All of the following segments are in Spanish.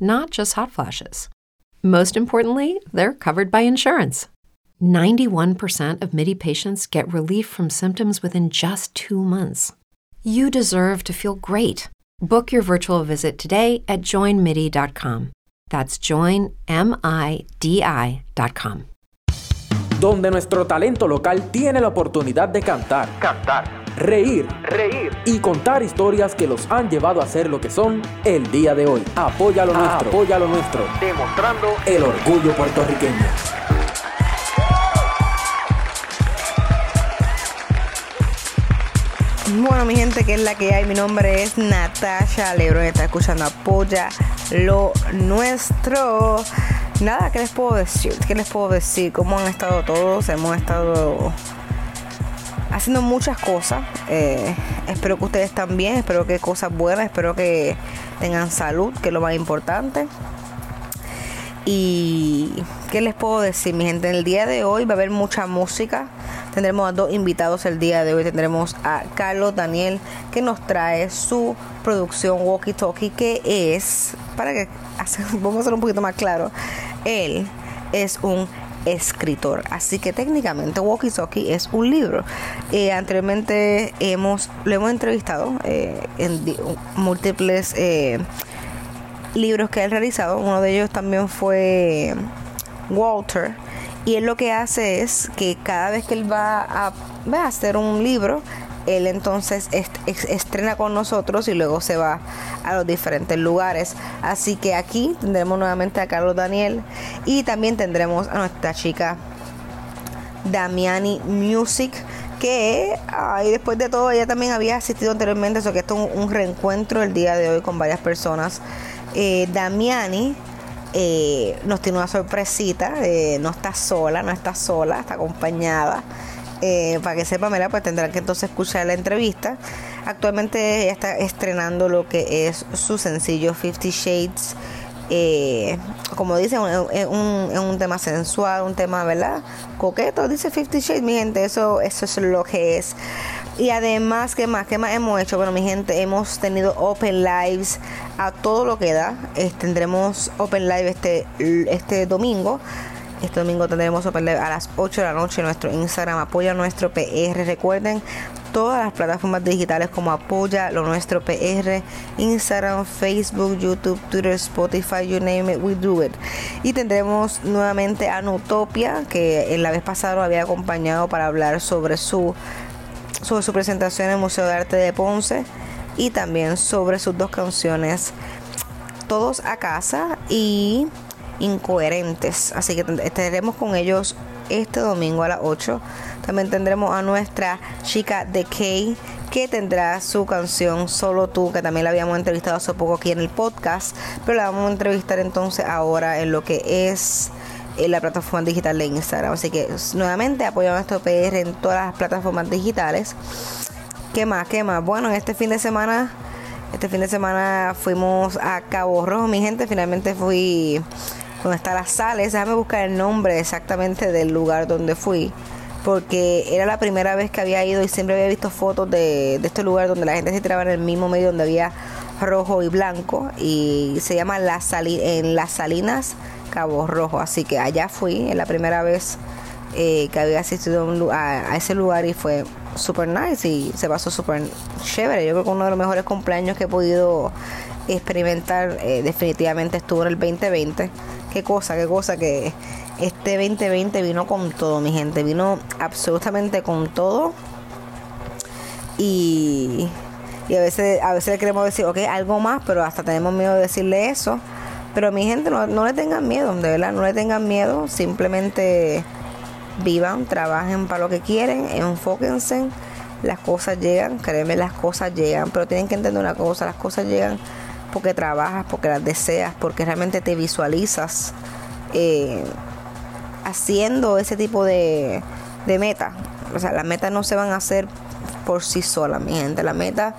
not just hot flashes. Most importantly, they're covered by insurance. 91% of MIDI patients get relief from symptoms within just two months. You deserve to feel great. Book your virtual visit today at joinmidi.com. That's joinmidi.com. Donde nuestro talento local tiene la oportunidad de cantar, cantar, reír, reír y contar historias que los han llevado a ser lo que son el día de hoy. Apoya lo nuestro, apoya lo nuestro, demostrando el orgullo puertorriqueño. Bueno, mi gente, que es la que hay. Mi nombre es Natasha Lebron. Está escuchando Apoya lo nuestro. Nada, ¿qué les puedo decir? ¿Qué les puedo decir? ¿Cómo han estado todos? Hemos estado haciendo muchas cosas. Eh, espero que ustedes también. Espero que cosas buenas. Espero que tengan salud, que es lo más importante. Y qué les puedo decir, mi gente. En el día de hoy va a haber mucha música. Tendremos a dos invitados el día de hoy. Tendremos a Carlos Daniel que nos trae su producción Walkie Talkie que es, para que vamos a hacer un poquito más claro, él es un escritor. Así que técnicamente Walkie Talkie es un libro. Eh, anteriormente hemos, lo hemos entrevistado eh, en múltiples eh, libros que ha realizado. Uno de ellos también fue Walter y él lo que hace es que cada vez que él va a, va a hacer un libro, él entonces estrena con nosotros y luego se va a los diferentes lugares. Así que aquí tendremos nuevamente a Carlos Daniel y también tendremos a nuestra chica Damiani Music que ay, después de todo ella también había asistido anteriormente, eso que esto es un, reencuentro el día de hoy con varias personas. Eh, Damiani eh, nos tiene una sorpresita, eh, no está sola, no está sola, está acompañada. Eh, para que sepa, pues tendrán que entonces escuchar la entrevista. Actualmente ella está estrenando lo que es su sencillo Fifty Shades. como dicen, es un, un, tema sensual, un tema, ¿verdad? Coqueto, dice Fifty Shades, mi gente, eso, eso es lo que es. Y además, ¿qué más? ¿Qué más hemos hecho? Bueno, mi gente, hemos tenido Open Lives a todo lo que da. tendremos Open Live este, este domingo. Este domingo tendremos a las 8 de la noche nuestro Instagram. Apoya nuestro PR. Recuerden todas las plataformas digitales como Apoya lo nuestro PR, Instagram, Facebook, YouTube, Twitter, Spotify, you name it, we do it. Y tendremos nuevamente a Nutopia, que en la vez pasada lo había acompañado para hablar sobre su sobre su presentación en el Museo de Arte de Ponce y también sobre sus dos canciones Todos a casa y Incoherentes. Así que estaremos con ellos este domingo a las 8. También tendremos a nuestra chica de Kay que tendrá su canción Solo tú, que también la habíamos entrevistado hace poco aquí en el podcast, pero la vamos a entrevistar entonces ahora en lo que es en la plataforma digital de Instagram. Así que nuevamente apoyamos nuestro PR en todas las plataformas digitales. ¿Qué más? ¿Qué más? Bueno, este fin de semana, este fin de semana fuimos a Cabo Rojo, mi gente. Finalmente fui donde está las sales. Déjame buscar el nombre exactamente del lugar donde fui. Porque era la primera vez que había ido y siempre había visto fotos de, de este lugar donde la gente se tiraba en el mismo medio donde había rojo y blanco. Y se llama las en Las Salinas Cabo Rojo. Así que allá fui, es la primera vez eh, que había asistido a, ese lugar y fue super nice y se pasó súper chévere. Yo creo que uno de los mejores cumpleaños que he podido experimentar eh, definitivamente estuvo en el 2020. Qué cosa, qué cosa que este 2020 vino con todo, mi gente. Vino absolutamente con todo. Y, y a veces a veces queremos decir, ok, algo más, pero hasta tenemos miedo de decirle eso. Pero mi gente, no, no le tengan miedo, de verdad, no le tengan miedo. Simplemente vivan, trabajen para lo que quieren, enfóquense. Las cosas llegan, créeme, las cosas llegan. Pero tienen que entender una cosa, las cosas llegan porque trabajas, porque las deseas, porque realmente te visualizas eh, haciendo ese tipo de, de meta. O sea, las metas no se van a hacer por sí solas, mi gente. La meta,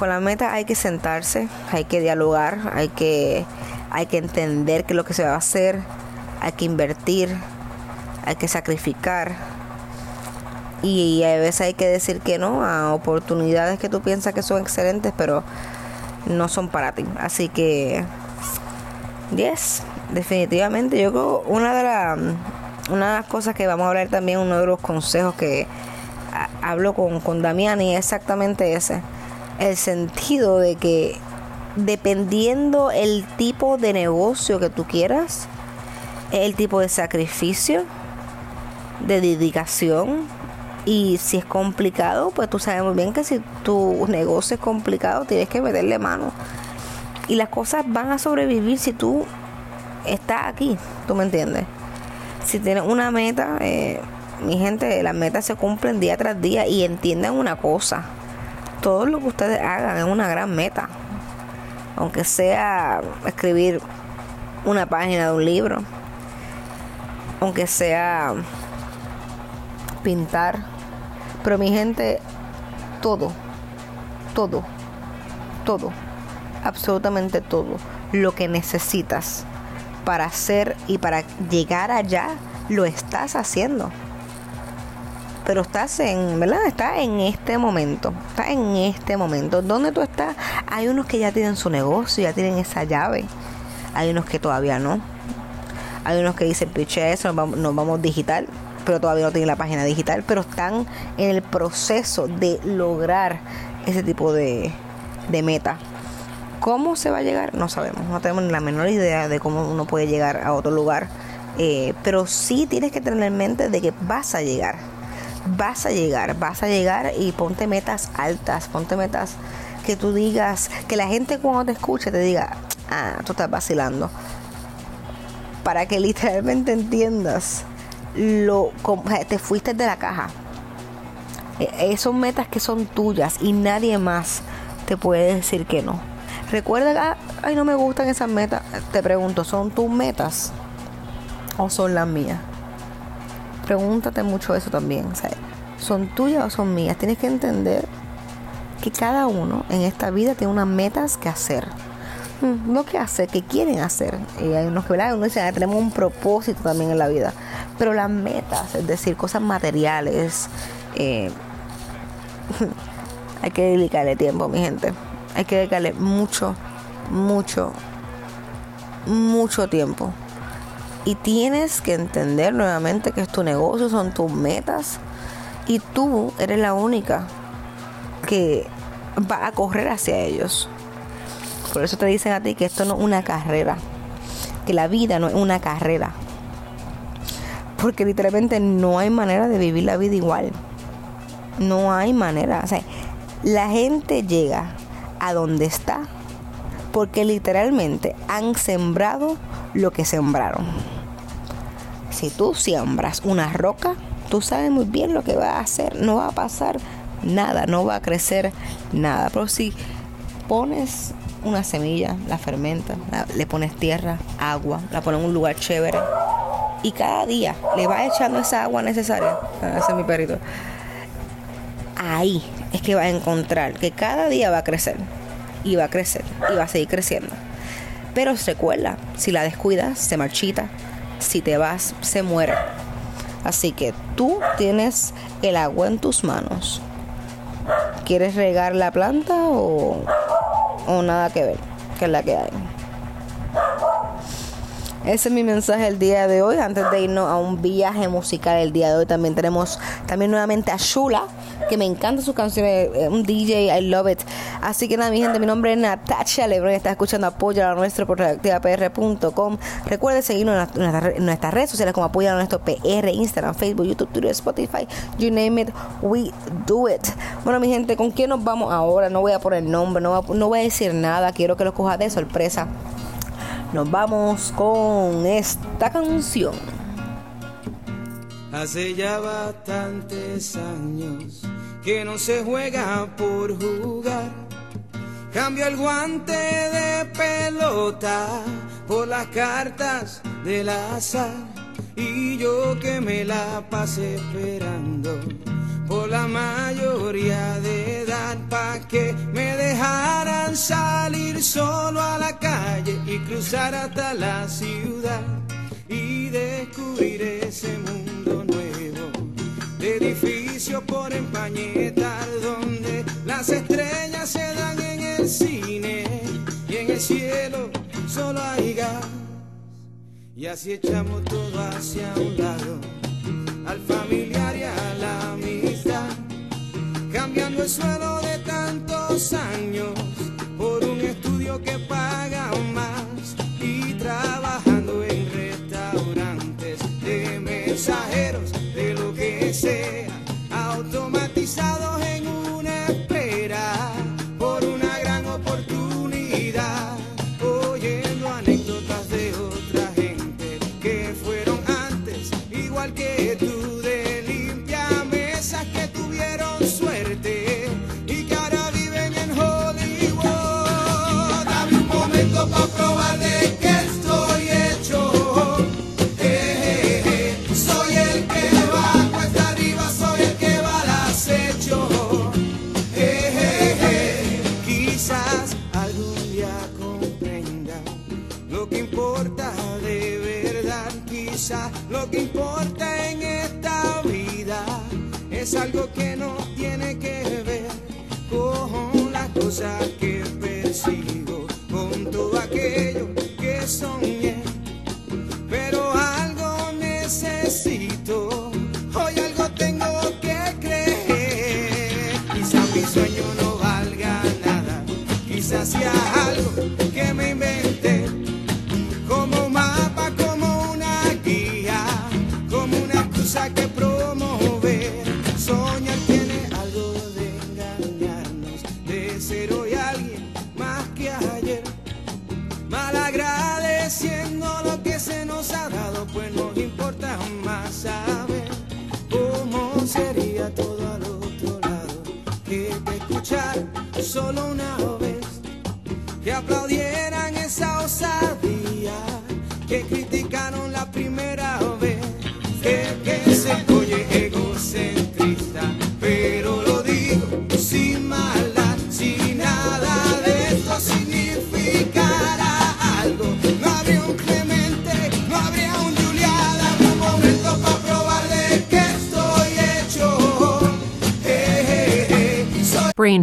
con la meta hay que sentarse, hay que dialogar, hay que, hay que entender qué es lo que se va a hacer, hay que invertir, hay que sacrificar. Y, a veces hay que decir que no a oportunidades que tú piensas que son excelentes, pero no son para ti. Así que, yes, definitivamente yo creo una de, las una de las cosas que vamos a hablar también, uno de los consejos que hablo con, con Damián y es exactamente ese. El sentido de que dependiendo el tipo de negocio que tú quieras, el tipo de sacrificio, de dedicación. Y si es complicado, pues tú sabes muy bien que si tu negocio es complicado, tienes que meterle mano. Y las cosas van a sobrevivir si tú estás aquí, ¿tú me entiendes? Si tienes una meta, eh, mi gente, las metas se cumplen día tras día y entiendan una cosa. Todo lo que ustedes hagan es una gran meta. Aunque sea escribir una página de un libro. Aunque sea pintar. Pero mi gente, todo, todo, todo, absolutamente todo lo que necesitas para hacer y para llegar allá, lo estás haciendo. Pero estás en, ¿verdad? Estás en este momento. Estás en este momento. ¿Dónde tú estás? Hay unos que ya tienen su negocio, ya tienen esa llave. Hay unos que todavía no. Hay unos que dicen, piche eso, nos vamos, nos vamos digital pero todavía no tienen la página digital, pero están en el proceso de lograr ese tipo de, meta. ¿Cómo se va a llegar? No sabemos, no tenemos ni la menor idea de cómo uno puede llegar a otro lugar, eh, pero sí tienes que tener en mente de que vas a llegar, vas a llegar, vas a llegar y ponte metas altas, ponte metas que tú digas, que la gente cuando te escuche te diga, ah, tú estás vacilando, para que literalmente entiendas lo te fuiste de la caja. E, son metas que son tuyas y nadie más te puede decir que no. Recuerda ah, ay, no me gustan esas metas. Te pregunto, ¿son tus metas o son las mías? Pregúntate mucho eso también. ¿Son tuyas o son mías? Tienes que entender que cada uno en esta vida tiene unas metas que hacer. Mm, no que hacer, que quieren hacer. Y hay unos que, Uno dice, ah, tenemos un propósito también en la vida. Pero las metas, es decir, cosas materiales, eh, hay que dedicarle tiempo, mi gente. Hay que dedicarle mucho, mucho, mucho tiempo. Y tienes que entender nuevamente que es tu negocio, son tus metas. Y tú eres la única que va a correr hacia ellos. Por eso te dicen a ti que esto no es una carrera. Que la vida no es una carrera. Porque literalmente no hay manera de vivir la vida igual. No hay manera. O sea, la gente llega a donde está porque literalmente han sembrado lo que sembraron. Si tú siembras una roca, tú sabes muy bien lo que va a hacer. No va a pasar nada, no va a crecer nada. Pero si pones una semilla, la fermentas, le pones tierra, agua, la pones en un lugar chévere, y cada día le va echando esa agua necesaria, ese es mi perrito, ahí es que va a encontrar que cada día va a crecer y va a crecer y va a seguir creciendo. Pero recuerda, si la descuidas, se marchita, si te vas, se muere. Así que tú tienes el agua en tus manos. ¿Quieres regar la planta o, o nada que ver? Que es la que hay. Ese es mi mensaje el día de hoy. Antes de irnos a un viaje musical el día de hoy, también tenemos también nuevamente a Shula, que me encanta sus canciones, eh, un DJ, I love it. Así que nada, mi gente, mi nombre es Natasha Lebron, está escuchando Apoya a nuestro por reactivapr.com. Recuerde seguirnos en, nuestras redes sociales como Apoya a nuestro PR, Instagram, Facebook, YouTube, Twitter, Spotify, you name it, we do it. Bueno, mi gente, ¿con quién nos vamos ahora? No voy a poner nombre, no voy a, no voy a decir nada, quiero que lo coja de sorpresa. Nos vamos con esta canción. Hace ya bastantes años que no se juega por jugar. Cambio el guante de pelota por las cartas del azar. Y yo que me la pasé esperando por la mayoría de edad pa' que me dejaran salir solo a la calle y cruzar hasta la ciudad y descubrir ese mundo nuevo. De edificios por empañetar donde las estrellas se dan en el cine y en el cielo solo hay gas. Y así echamos todo hacia un lado al familiar y a la amistad, cambiando el suelo de tantos años por un estudio que paga más y trabajando en restaurantes de mensajeros de lo que sea, es algo que no tiene que ver con las cosas que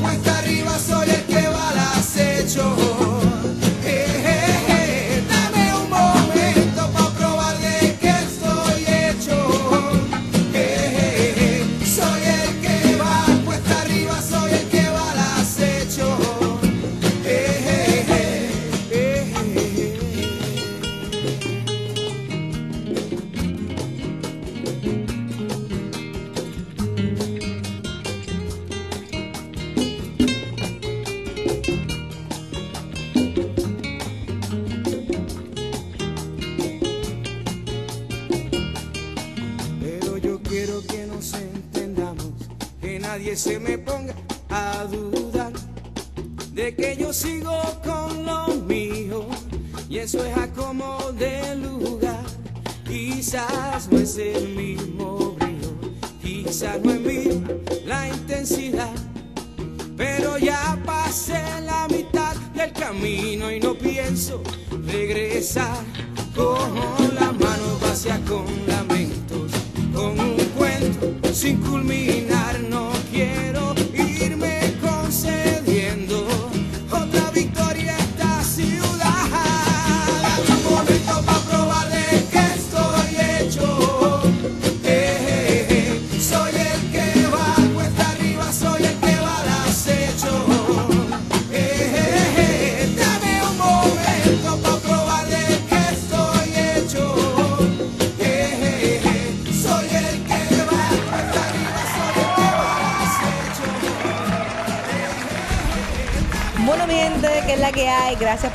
cuesta arriba, soy el que va al acecho. Se me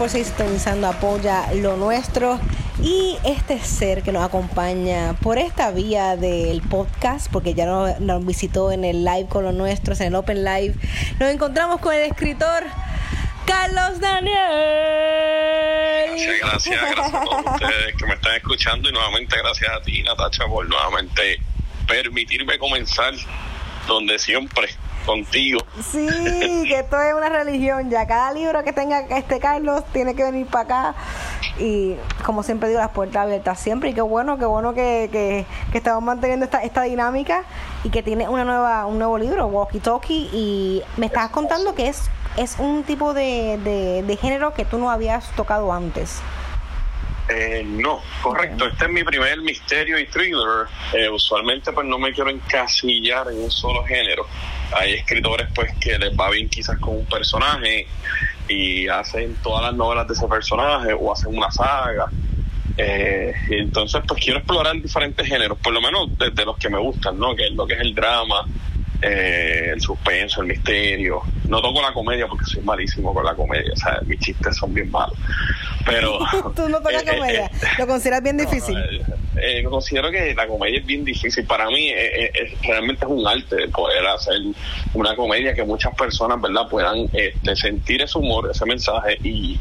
sintonizando. Apoya lo nuestro. Y este ser que nos acompaña por esta vía del podcast, porque ya nos, nos visitó en el live con los nuestros, en el Open Live, nos encontramos con el escritor Carlos Daniel. Gracias, gracias, gracias a todos ustedes que me están escuchando y nuevamente gracias a ti, Natacha, por nuevamente permitirme comenzar donde siempre, contigo. Sí, que esto es una religión ya. Cada libro que tenga este Carlos tiene que venir para acá. Y como siempre digo, las puertas abiertas siempre. Y qué bueno, qué bueno que, que, que estamos manteniendo esta, esta dinámica y que tiene una nueva, un nuevo libro, Walkie Talkie. Y me estabas contando que es, es un tipo de, de, de género que tú no habías tocado antes. Eh, no, correcto. Este es mi primer misterio y thriller. Eh, usualmente pues no me quiero encasillar en un solo género. Hay escritores pues que les va bien quizás con un personaje y hacen todas las novelas de ese personaje o hacen una saga. Eh, entonces pues quiero explorar diferentes géneros, por lo menos desde los que me gustan, ¿no? Que es lo que es el drama, eh, el suspenso, el misterio. No toco la comedia porque soy malísimo con la comedia, o sea, mis chistes son bien malos. Pero tú no tocas eh, eh, comedia. eh, Lo consideras bien difícil. no, eh, eh, considero que la comedia es bien difícil. Para mí, eh, eh, eh, realmente es un arte poder hacer una comedia que muchas personas, ¿verdad?, puedan este, sentir ese humor, ese mensaje y,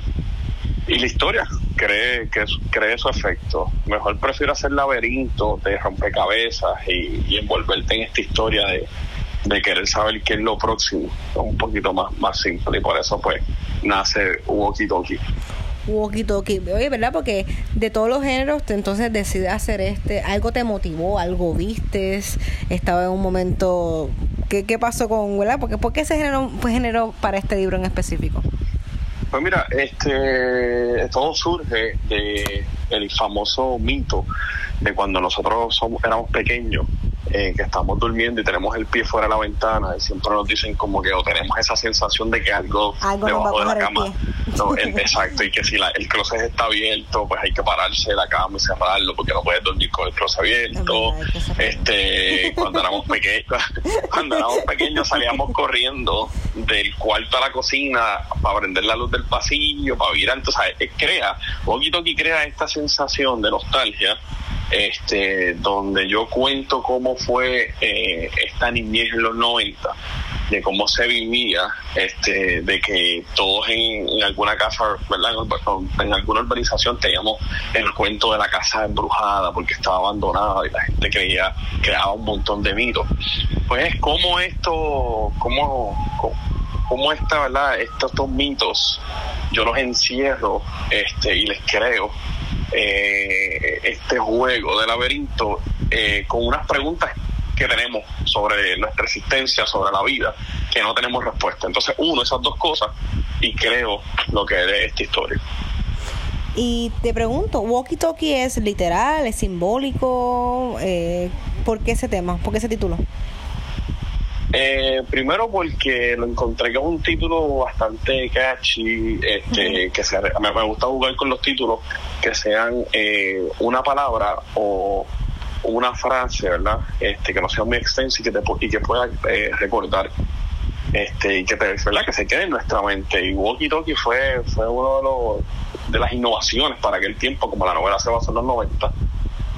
y la historia cree que cree su efecto. Mejor prefiero hacer laberinto de rompecabezas y, y envolverte en esta historia de, de querer saber qué es lo próximo. Un poquito más, más simple y por eso, pues, nace Walkie Talkie. Walkie Talkie. Oye, ¿verdad? Porque de todos los géneros, entonces decides hacer este. ¿Algo te motivó? ¿Algo vistes? ¿Estaba en un momento. ¿Qué, qué pasó con, verdad? Porque, ¿Por qué ese género fue género para este libro en específico? Pues mira, este todo surge de el famoso mito de cuando nosotros somos, éramos pequeños, eh, que estamos durmiendo y tenemos el pie fuera de la ventana y siempre nos dicen como que o tenemos esa sensación de que algo, debajo de la cama. No, el- exacto, y que si la- el closet está abierto, pues hay que pararse de la cama y cerrarlo porque no puedes dormir con el closet abierto. Verdad, que. Este, cuando éramos pequeños, cuando éramos pequeños salíamos corriendo del cuarto a la cocina para prender la luz del pasillo, para virar, entonces eh, crea, Walkie Talkie crea esta sensación de nostalgia, este, donde yo cuento cómo fue eh, esta niñez en los 90, de cómo se vivía, este, de que todos en, alguna casa, ¿verdad? En, en alguna urbanización teníamos el cuento de la casa embrujada porque estaba abandonada y la gente creía, creaba un montón de mitos. Pues cómo esto, cómo, cómo, cómo esta, ¿verdad? Estos dos mitos, yo los encierro este, y les creo eh, este juego de laberinto eh, con unas preguntas que tenemos sobre nuestra existencia, sobre la vida, que no tenemos respuesta. Entonces, uno, esas dos cosas y creo lo que es esta historia. Y te pregunto, ¿Walkie Talkie es literal, es simbólico? Eh, ¿Por qué ese tema? ¿Por qué ese título? Eh, primero porque lo encontré que es un título bastante catchy, este, que se, me, me gusta jugar con los títulos que sean eh, una palabra o una frase, ¿verdad? Este, que no sea muy extensa y que te y que pueda eh, recordar. Este, y que te, ¿verdad? que se quede en nuestra mente. Y Walkie Talkie fue, fue uno de los de las innovaciones para aquel tiempo, como la novela se basó en los 90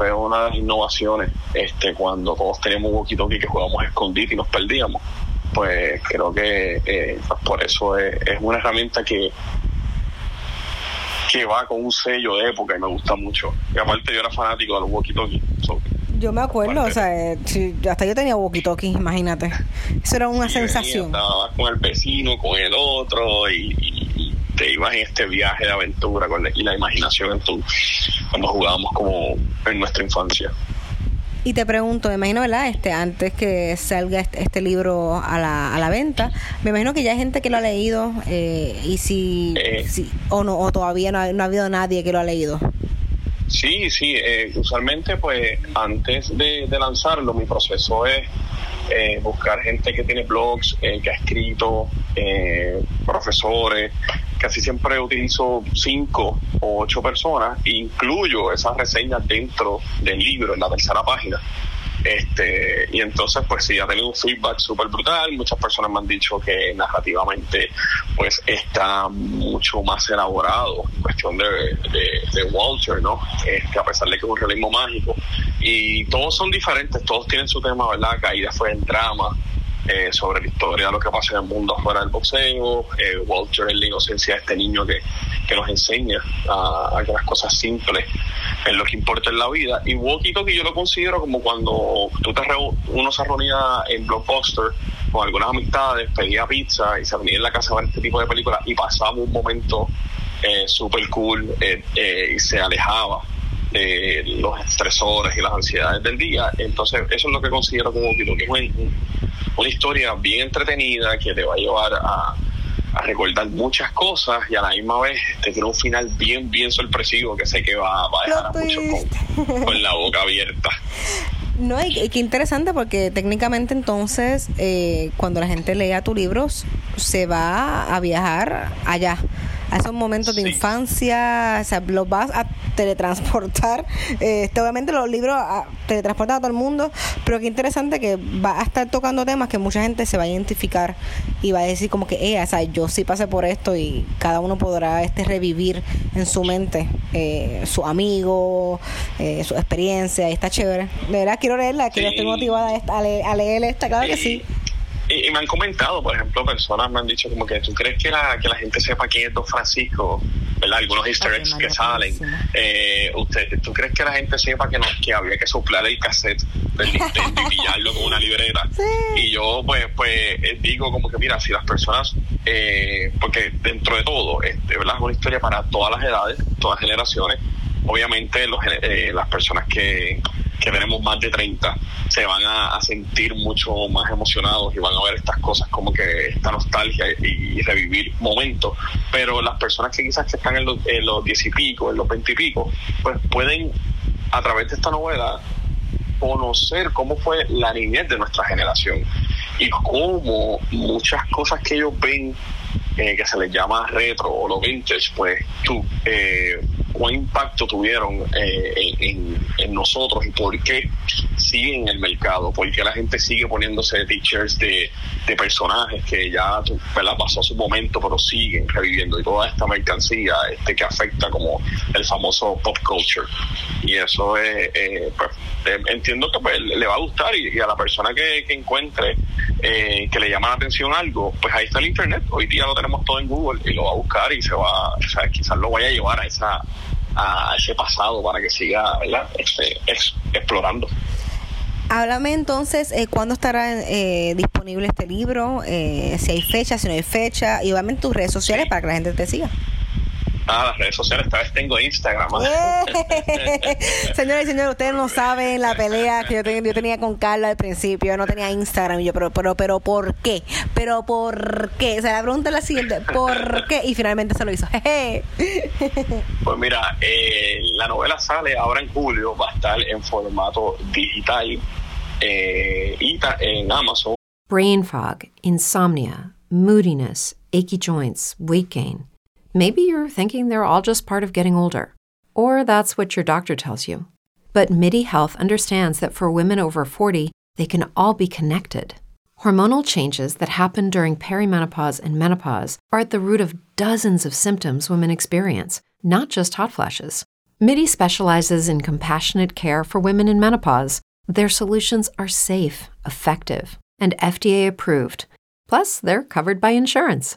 fue una de las innovaciones este cuando todos teníamos walkie talkie que jugábamos a escondite y nos perdíamos pues creo que eh, pues por eso es, es una herramienta que que va con un sello de época y me gusta mucho. Y aparte yo era fanático de los walkie-talkie. yo me acuerdo, o sea, eh, hasta yo tenía walkie-talkie, imagínate. Eso era una sensación. Estaba con el vecino, con el otro y, te ibas en este viaje de aventura con y la imaginación en tu, cuando jugábamos como en nuestra infancia. Y te pregunto, me imagino, ¿verdad? Este, antes que salga este, este, libro a la, a la venta, me imagino que ya hay gente que lo ha leído eh, y si, eh. si, o no, o todavía no ha, no ha, habido nadie que lo ha leído. Sí, sí, eh, usualmente pues antes de, lanzarlo mi proceso es buscar gente que tiene blogs, que ha escrito, profesores, casi siempre utilizo cinco o ocho personas, incluyo esas reseñas dentro del libro, en la tercera página. Este, y entonces, pues sí, ha tenido un feedback súper brutal. Muchas personas me han dicho que narrativamente, pues está mucho más elaborado en cuestión de, de, Walter, ¿no? Este, a pesar de que es un realismo mágico. Y todos son diferentes, todos tienen su tema, ¿verdad? Caída fue en drama, eh, sobre la historia de lo que pasa en el mundo afuera del boxeo, eh, Walter en la inocencia de este niño que, que nos enseña a, que las cosas simples es lo que importa en la vida. Y Walkie Talkie yo lo considero como cuando tú te uno se reunía en Blockbuster con algunas amistades, pedía pizza y se reunía en la casa a ver este tipo de películas y pasaba un momento eh, súper cool y se alejaba de los estresores y las ansiedades del día. Entonces, eso es lo que considero como Walkie Talkie una historia bien entretenida que te va a llevar a, recordar muchas cosas y a la misma vez te tiene un final bien, bien sorpresivo que sé que va, a dejar a muchos con, la boca abierta. No, y qué interesante porque técnicamente entonces eh, cuando la gente lea tu libro se va a viajar allá a esos momentos de infancia, o sea, los vas a teletransportar. Este, obviamente los libros a, teletransportan a todo el mundo, pero qué interesante que va a estar tocando temas que mucha gente se va a identificar y va a decir como que, eh, o sea, yo sí pasé por esto y cada uno podrá este revivir en su mente eh, su amigo, eh, su experiencia, y está chévere. De verdad quiero leerla, que yo estoy motivada a, leer, a leer esta, claro que sí. Y, me han comentado, por ejemplo, personas me han dicho como que tú crees que la, que la gente sepa quién es Don Francisco, ¿verdad? Algunos easter eggs que salen. Eh, usted, ¿Tú crees que la gente sepa que, no, que había que soplar el cassette del Nintendo y pillarlo con una libreta? Y yo, pues, pues eh, digo como que, mira, si las personas, eh, porque dentro de todo, este, ¿verdad? Es una historia para todas las edades, todas las generaciones. Obviamente, los, eh, las personas que que tenemos más de 30 se van a, sentir mucho más emocionados y van a ver estas cosas como que esta nostalgia y, revivir momentos. Pero las personas que quizás que están en los, en los 10 y pico, en los 20 y pico, pues pueden a través de esta novela conocer cómo fue la niñez de nuestra generación y cómo muchas cosas que ellos ven eh, que se les llama retro o lo vintage, pues tú, eh, cuán impacto tuvieron eh, en, nosotros y por qué siguen en el mercado, por qué la gente sigue poniéndose t-shirts de, personajes que ya pasó su momento, pero siguen reviviendo y toda esta mercancía este que afecta como el famoso pop culture. Y eso es, pues, entiendo que pues, le va a gustar y, a la persona que, que encuentre que le llama la atención algo, pues ahí está el internet. Hoy día lo tenemos todo en Google y lo va a buscar y se va, o sea, quizás lo vaya a llevar a esa a ese pasado para que siga este, explorando. Háblame entonces, eh, ¿cuándo estará eh, disponible este libro? Eh, si hay fecha, si no hay fecha, y obviamente tus redes sociales para que la gente te siga. Ah, las redes sociales, esta vez tengo Instagram. Señores y señores, ustedes no saben la pelea que yo, tenía con Carla al principio. Yo no tenía Instagram. Y yo, pero, pero, pero, ¿por qué? ¿Pero por qué? O sea, la pregunta es la siguiente: ¿por qué? Y finalmente se lo hizo. pues mira, eh, la novela sale ahora en julio, va a estar en formato digital eh, y en Amazon. Brain fog, insomnia, moodiness, achy joints, weight gain. Maybe you're thinking they're all just part of getting older, or that's what your doctor tells you. But MIDI Health understands that for women over 40, they can all be connected. Hormonal changes that happen during perimenopause and menopause are at the root of dozens of symptoms women experience, not just hot flashes. MIDI specializes in compassionate care for women in menopause. Their solutions are safe, effective, and FDA approved. Plus, they're covered by insurance.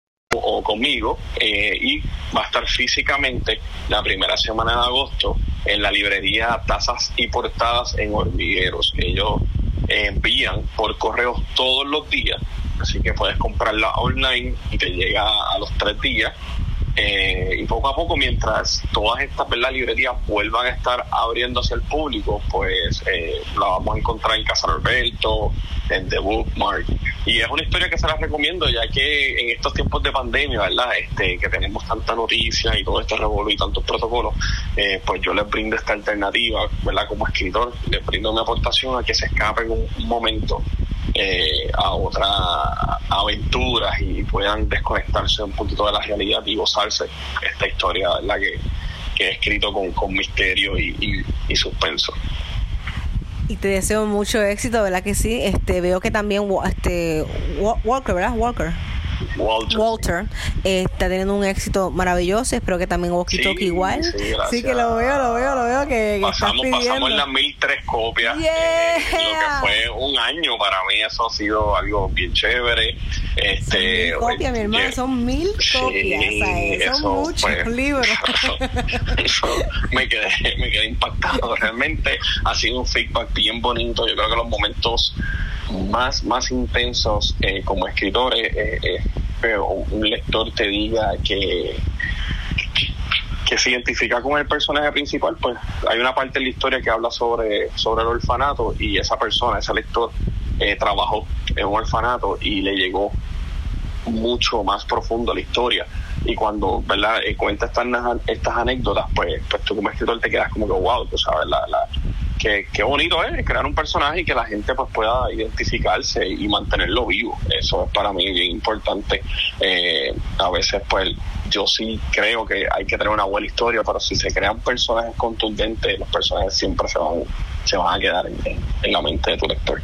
o conmigo eh, y va a estar físicamente la primera semana de agosto en la librería Tazas y Portadas en Hormigueros. Ellos eh, envían por correo todos los días, así que puedes comprarla online y te llega a los tres días. Eh, y poco a poco, mientras todas estas ¿verdad? librerías vuelvan a estar abriéndose al público, pues eh, la vamos a encontrar en Casa Alberto, en The Bookmark. Y es una historia que se la recomiendo, ya que en estos tiempos de pandemia, ¿verdad? Este, que tenemos tanta noticia y todo este revuelo y tantos protocolos, eh, pues yo les brindo esta alternativa, ¿verdad? Como escritor, les brindo mi aportación a que se escapen un, momento eh, a otras aventuras y puedan desconectarse un poquito de la realidad y esta historia la que, que he escrito con, con misterio y, y, y suspenso. Y te deseo mucho éxito, ¿verdad que sí? Este, veo que también este Walker, ¿verdad? Walker. Walter. Walter eh, está teniendo un éxito maravilloso. Espero que también Walkie Sí, igual. sí, gracias. Sí, que lo veo, lo veo, lo veo que, que estás Pasamos, pasamos las mil tres copias, Yeah. eh, lo que fue un año para mí, eso ha sido algo bien chévere. Este, Mil copias, mi hermano, oye, son mil sí, copias, ¿sabes? Son eso muchos fue- libros. eso me quedé, me quedé impactado. Realmente ha sido un feedback bien bonito. Yo creo que los momentos más, más intensos eh, como escritores, eh, eh, que un lector te diga que, que se identifica con el personaje principal, pues hay una parte de la historia que habla sobre, sobre el orfanato y esa persona, ese lector, eh, trabajó en un orfanato y le llegó mucho más profundo la historia y cuando verdad Eh, cuenta estas estas anécdotas pues pues tú como escritor te quedas como que wow tú sabes la, la que, qué bonito es crear un personaje y que la gente pues pueda identificarse y mantenerlo vivo. Eso es para mí bien importante. Eh, a veces pues yo sí creo que hay que tener una buena historia pero si se crean personajes contundentes los personajes siempre se van se van a quedar en- en la mente de tu lector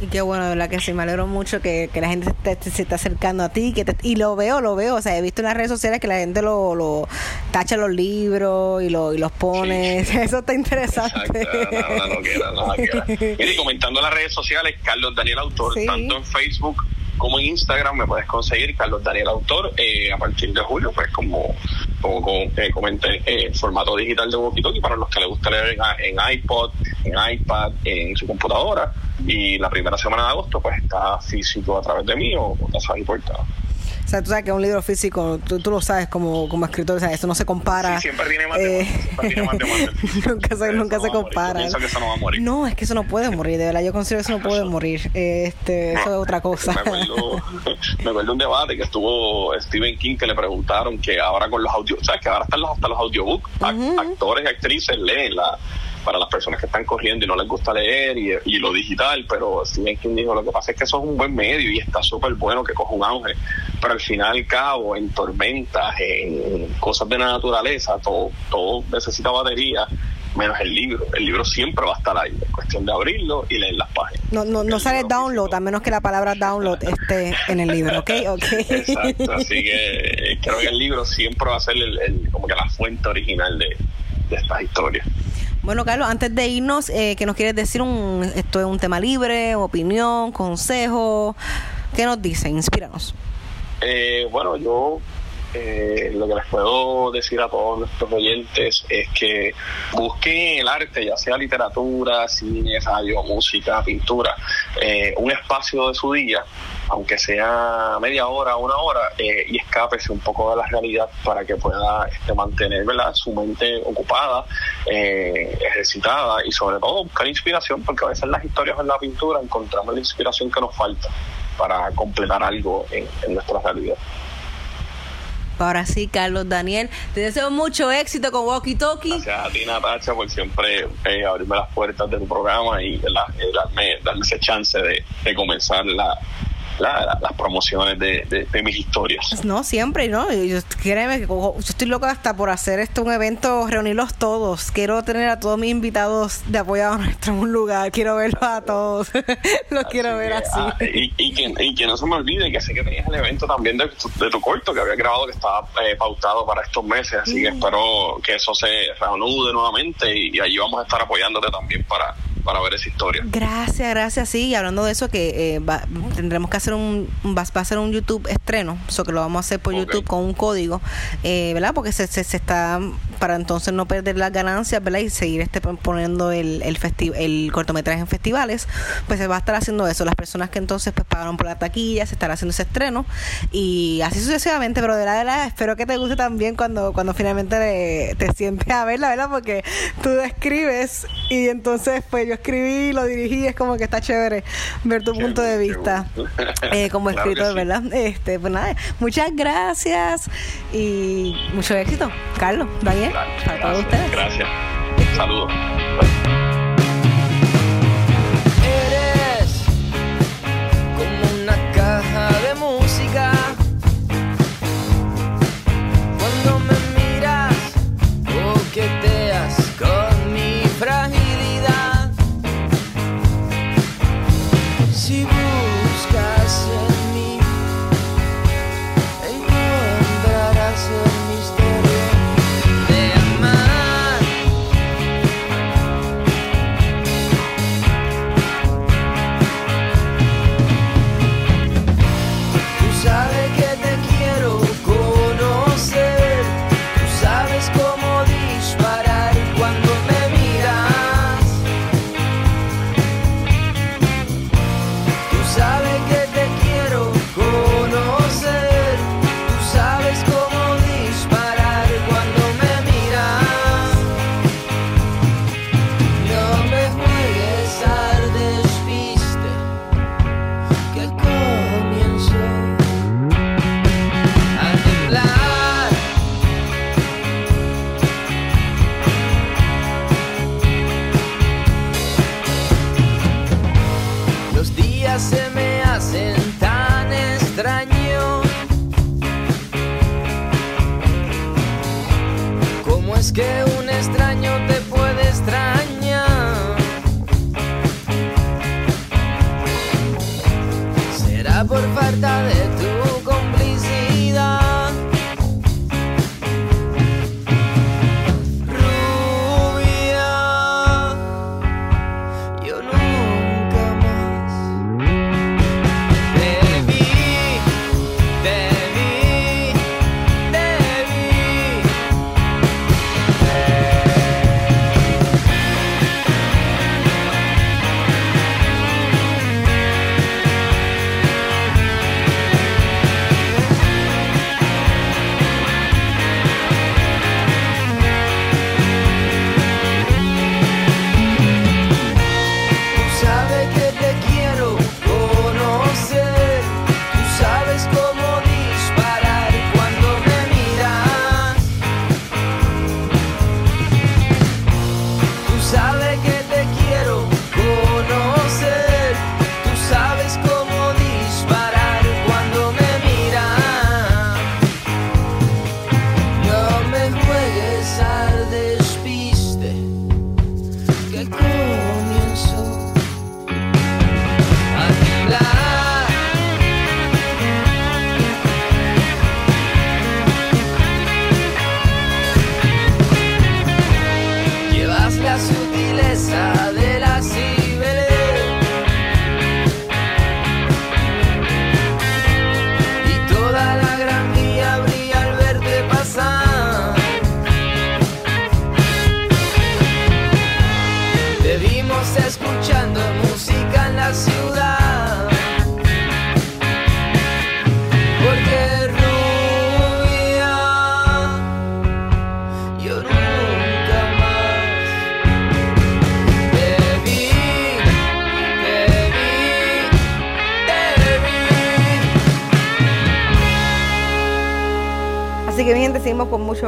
Y qué bueno, de verdad que sí, me alegro mucho que, que la gente te- te- se está acercando a ti. Que te- y lo veo, lo veo. O sea, he visto en las redes sociales que la gente lo, lo tacha los libros y, lo, y los pone. Eso está interesante. Exacto, nada, no y comentando en las redes sociales, Carlos Daniel Autor, Sí. tanto en Facebook como en Instagram me puedes conseguir Carlos Daniel Autor eh, a partir de julio, pues como, como, eh, comenté, eh, formato digital de walkie talkie para los que les gusta leer en, en iPod, en iPad, en su computadora. Y la primera semana de agosto, pues está físico a través de mí o, o portadas. O sea, tú sabes que un libro físico, tú, tú lo sabes como, como escritor, o sea, eso no se compara. Sí, siempre tiene más Eh, nunca se, nunca se morir. Compara. que eso no va a morir. No, es que eso no puede morir, de verdad. Yo considero que eso no puede morir. Este, eso es otra cosa. Me acuerdo, me acuerdo un debate que estuvo Stephen King que le preguntaron que ahora con los audio, sabes que ahora están los, hasta los audiobooks, Ac- actores y actrices leen la para las personas que están corriendo y no les gusta leer y, y lo digital, pero Stephen King dijo lo que pasa es que eso es un buen medio y está súper bueno que coja un auge, pero al final al cabo en tormentas, en cosas de la naturaleza, todo, todo necesita batería menos el libro. El libro siempre va a estar ahí. Es cuestión de abrirlo y leer las páginas. No, no, no sale download, a menos que la palabra download esté en el libro, ¿ok? Ok. Exacto, así que eh, creo que el libro siempre va a ser el, el- como que la fuente original de, de estas historias. Bueno, Carlos, antes de irnos, eh, ¿qué nos quieres decir? Un, esto es un tema libre, opinión, consejo. ¿Qué nos dice? Inspíranos. Eh, bueno, yo eh, lo que les puedo decir a todos nuestros oyentes es que busquen el arte, ya sea literatura, cine, radio, música, pintura, eh, un espacio de su día, aunque sea media hora, una hora, eh, y escápese un poco de la realidad para que pueda este, mantener ¿verdad? su mente ocupada, eh, ejercitada y sobre todo buscar inspiración, porque a veces en las historias en la pintura encontramos la inspiración que nos falta para completar algo en, en nuestra realidad. Ahora sí, Carlos Daniel, te deseo mucho éxito con Walkie Talkie. Gracias a ti, Natacha, por siempre eh, abrirme las puertas de tu programa y ¿verdad? Eh, darme, darme ese chance de, de comenzar la, las promociones de, de, mis historias. No, siempre, ¿no? Yo, créeme que yo estoy loca hasta por hacer esto un evento, reunirlos todos. Quiero tener a todos mis invitados de apoyado nuestro en un lugar. Quiero verlos a todos. Los quiero ver así. Ah, y, y, que, y, que, no se me olvide que sé que tenías el evento también de, de tu corto que había grabado que estaba eh, pautado para estos meses. Así que espero que eso se reanude nuevamente y, y allí vamos a estar apoyándote también para para ver esa historia. Gracias, gracias. Sí, y hablando de eso, que eh, tendremos que hacer un, va, a ser un YouTube estreno, eso que lo vamos a hacer por YouTube con un código, eh, ¿verdad? Porque se, se, está, para entonces no perder las ganancias, ¿verdad? Y seguir este poniendo el, el, el cortometraje en festivales, pues se va a estar haciendo eso. Las personas que entonces pues pagaron por la taquilla, se estará haciendo ese estreno y así sucesivamente, pero de la verdad espero que te guste también cuando, cuando finalmente te sientes a verla, ¿verdad? Porque tú escribes y entonces pues yo escribí, lo dirigí, es como que está chévere ver tu punto de vista eh, como escritor, ¿verdad? Este, pues nada, muchas gracias y mucho éxito, Carlos, Daniel, para todos ustedes. Gracias. Saludos.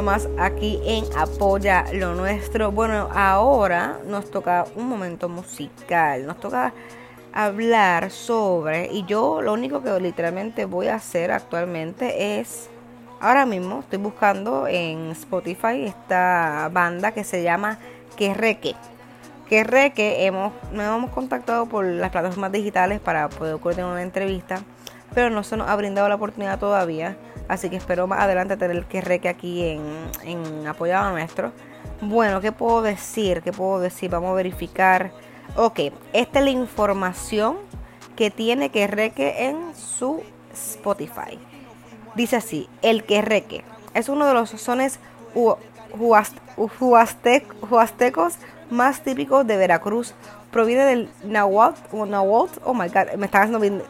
Más aquí en Apoya lo Nuestro. Bueno, ahora nos toca un momento musical. Nos toca hablar sobre, y yo lo único que literalmente voy a hacer actualmente es, ahora mismo estoy buscando en Spotify esta banda que se llama Querreque. Querreque, hemos, nos hemos contactado por las plataformas digitales para poder coordinar una entrevista, pero no se nos ha brindado la oportunidad todavía, así que espero más adelante tener el Querreque aquí en, en apoyado nuestro. Bueno, ¿qué puedo decir? ¿Qué puedo decir? Vamos a verificar Ok, esta es la información que tiene Querreque en su Spotify. Dice así, el Querreque es uno de los sones huastecos más típicos de Veracruz. Proviene del Nahuatl, oh my god, me está haciendo bien,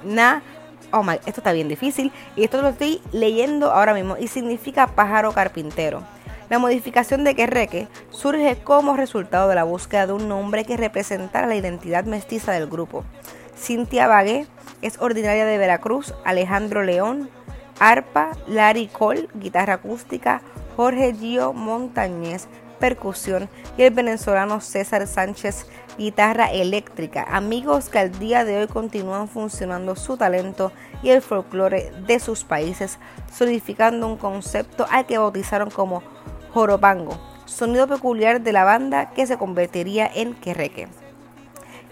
oh my, esto está bien difícil y esto lo estoy leyendo ahora mismo y significa pájaro carpintero. La modificación de Querreque surge como resultado de la búsqueda de un nombre que representara la identidad mestiza del grupo. Cintia Bagué es originaria de Veracruz, Alejandro León, arpa, Larry Cole, guitarra acústica, Jorge Gio Montañez, percusión y el venezolano César Sánchez, guitarra eléctrica, amigos que al día de hoy continúan funcionando su talento y el folclore de sus países, solidificando un concepto al que bautizaron como joropango, sonido peculiar de la banda que se convertiría en querreque.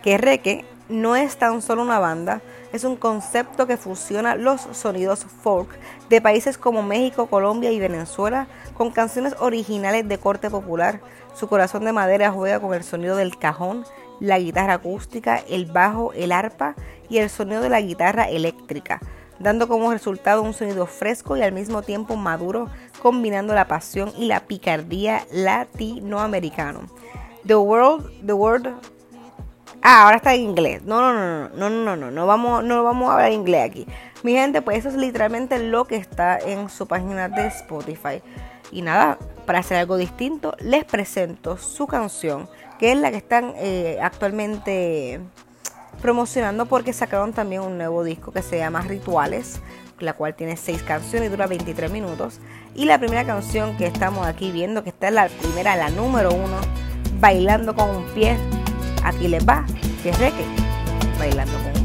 Querreque no es tan solo una banda, es un concepto que fusiona los sonidos folk de países como México, Colombia y Venezuela con canciones originales de corte popular. Su corazón de madera juega con el sonido del cajón, la guitarra acústica, el bajo, el arpa y el sonido de la guitarra eléctrica, dando como resultado un sonido fresco y al mismo tiempo maduro, combinando la pasión y la picardía latinoamericano. The World, The World. Ah, ahora está en inglés. No, no, no, no, no, no, no, no vamos, no vamos a hablar inglés aquí. Mi gente, pues eso es literalmente lo que está en su página de Spotify. Y nada, para hacer algo distinto, les presento su canción, que es la que están eh, actualmente promocionando porque sacaron también un nuevo disco que se llama Rituales, la cual tiene seis canciones y dura 23 minutos. Y la primera canción que estamos aquí viendo, que está en la primera, la número uno, Bailando con un pie. Aquí les va, que es Reque, Bailando con un pie.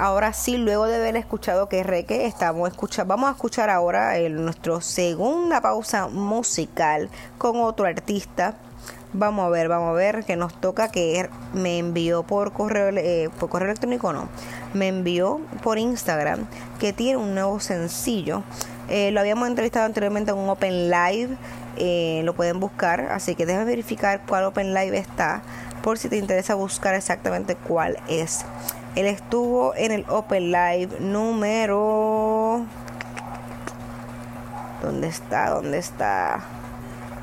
Ahora sí, luego de haber escuchado que Reque, estamos escuchando, vamos a escuchar ahora en nuestra segunda pausa musical con otro artista. Vamos a ver, vamos a ver, que nos toca que me envió por correo, eh, por correo electrónico, no, me envió por Instagram que tiene un nuevo sencillo. Eh, lo habíamos entrevistado anteriormente en un Open Live, eh, lo pueden buscar, así que déjame verificar cuál Open Live está por si te interesa buscar exactamente cuál es. Él estuvo en el Open Live número... ¿Dónde está? ¿Dónde está?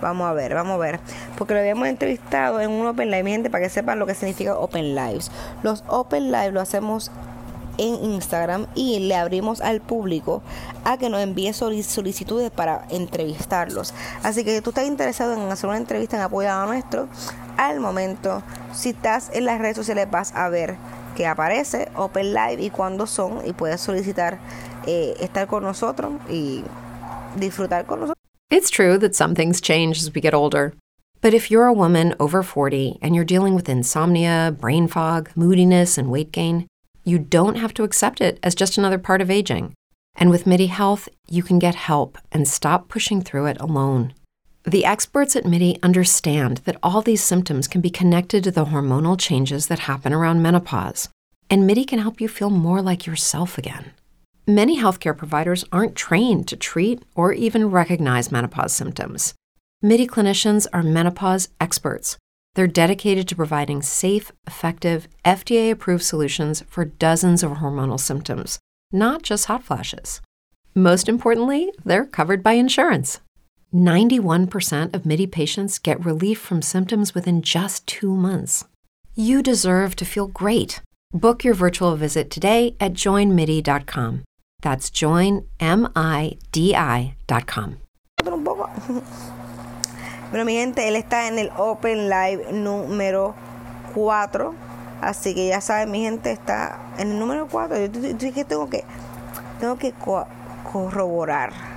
Vamos a ver, vamos a ver. Porque lo habíamos entrevistado en un Open Live, gente, para que sepan lo que significa Open Lives. Los Open Live lo hacemos en Instagram y le abrimos al público a que nos envíe solicitudes para entrevistarlos. Así que si tú estás interesado en hacer una entrevista en apoyo a nuestro, al momento, si estás en las redes sociales vas a ver que aparece Open Live y cuándo son y puedes solicitar eh, estar con nosotros y disfrutar con nosotros. It's true that some things change as we get older. But if you're a woman over 40 and you're dealing with insomnia, brain fog, moodiness, and weight gain, you don't have to accept it as just another part of aging. And with MIDI Health, you can get help and stop pushing through it alone. The experts at MIDI understand that all these symptoms can be connected to the hormonal changes that happen around menopause, and MIDI can help you feel more like yourself again. Many healthcare providers aren't trained to treat or even recognize menopause symptoms. MIDI clinicians are menopause experts they're dedicated to providing safe, effective, FDA approved solutions for dozens of hormonal symptoms, not just hot flashes. Most importantly, they're covered by insurance. 91% of MIDI patients get relief from symptoms within just two months. You deserve to feel great. Book your virtual visit today at joinmidi.com. That's joinmidi.com. Bueno, mi gente, él está en el Open Live número 4. Así que ya saben, mi gente está en el número 4. Yo, que tengo que, tengo que corroborar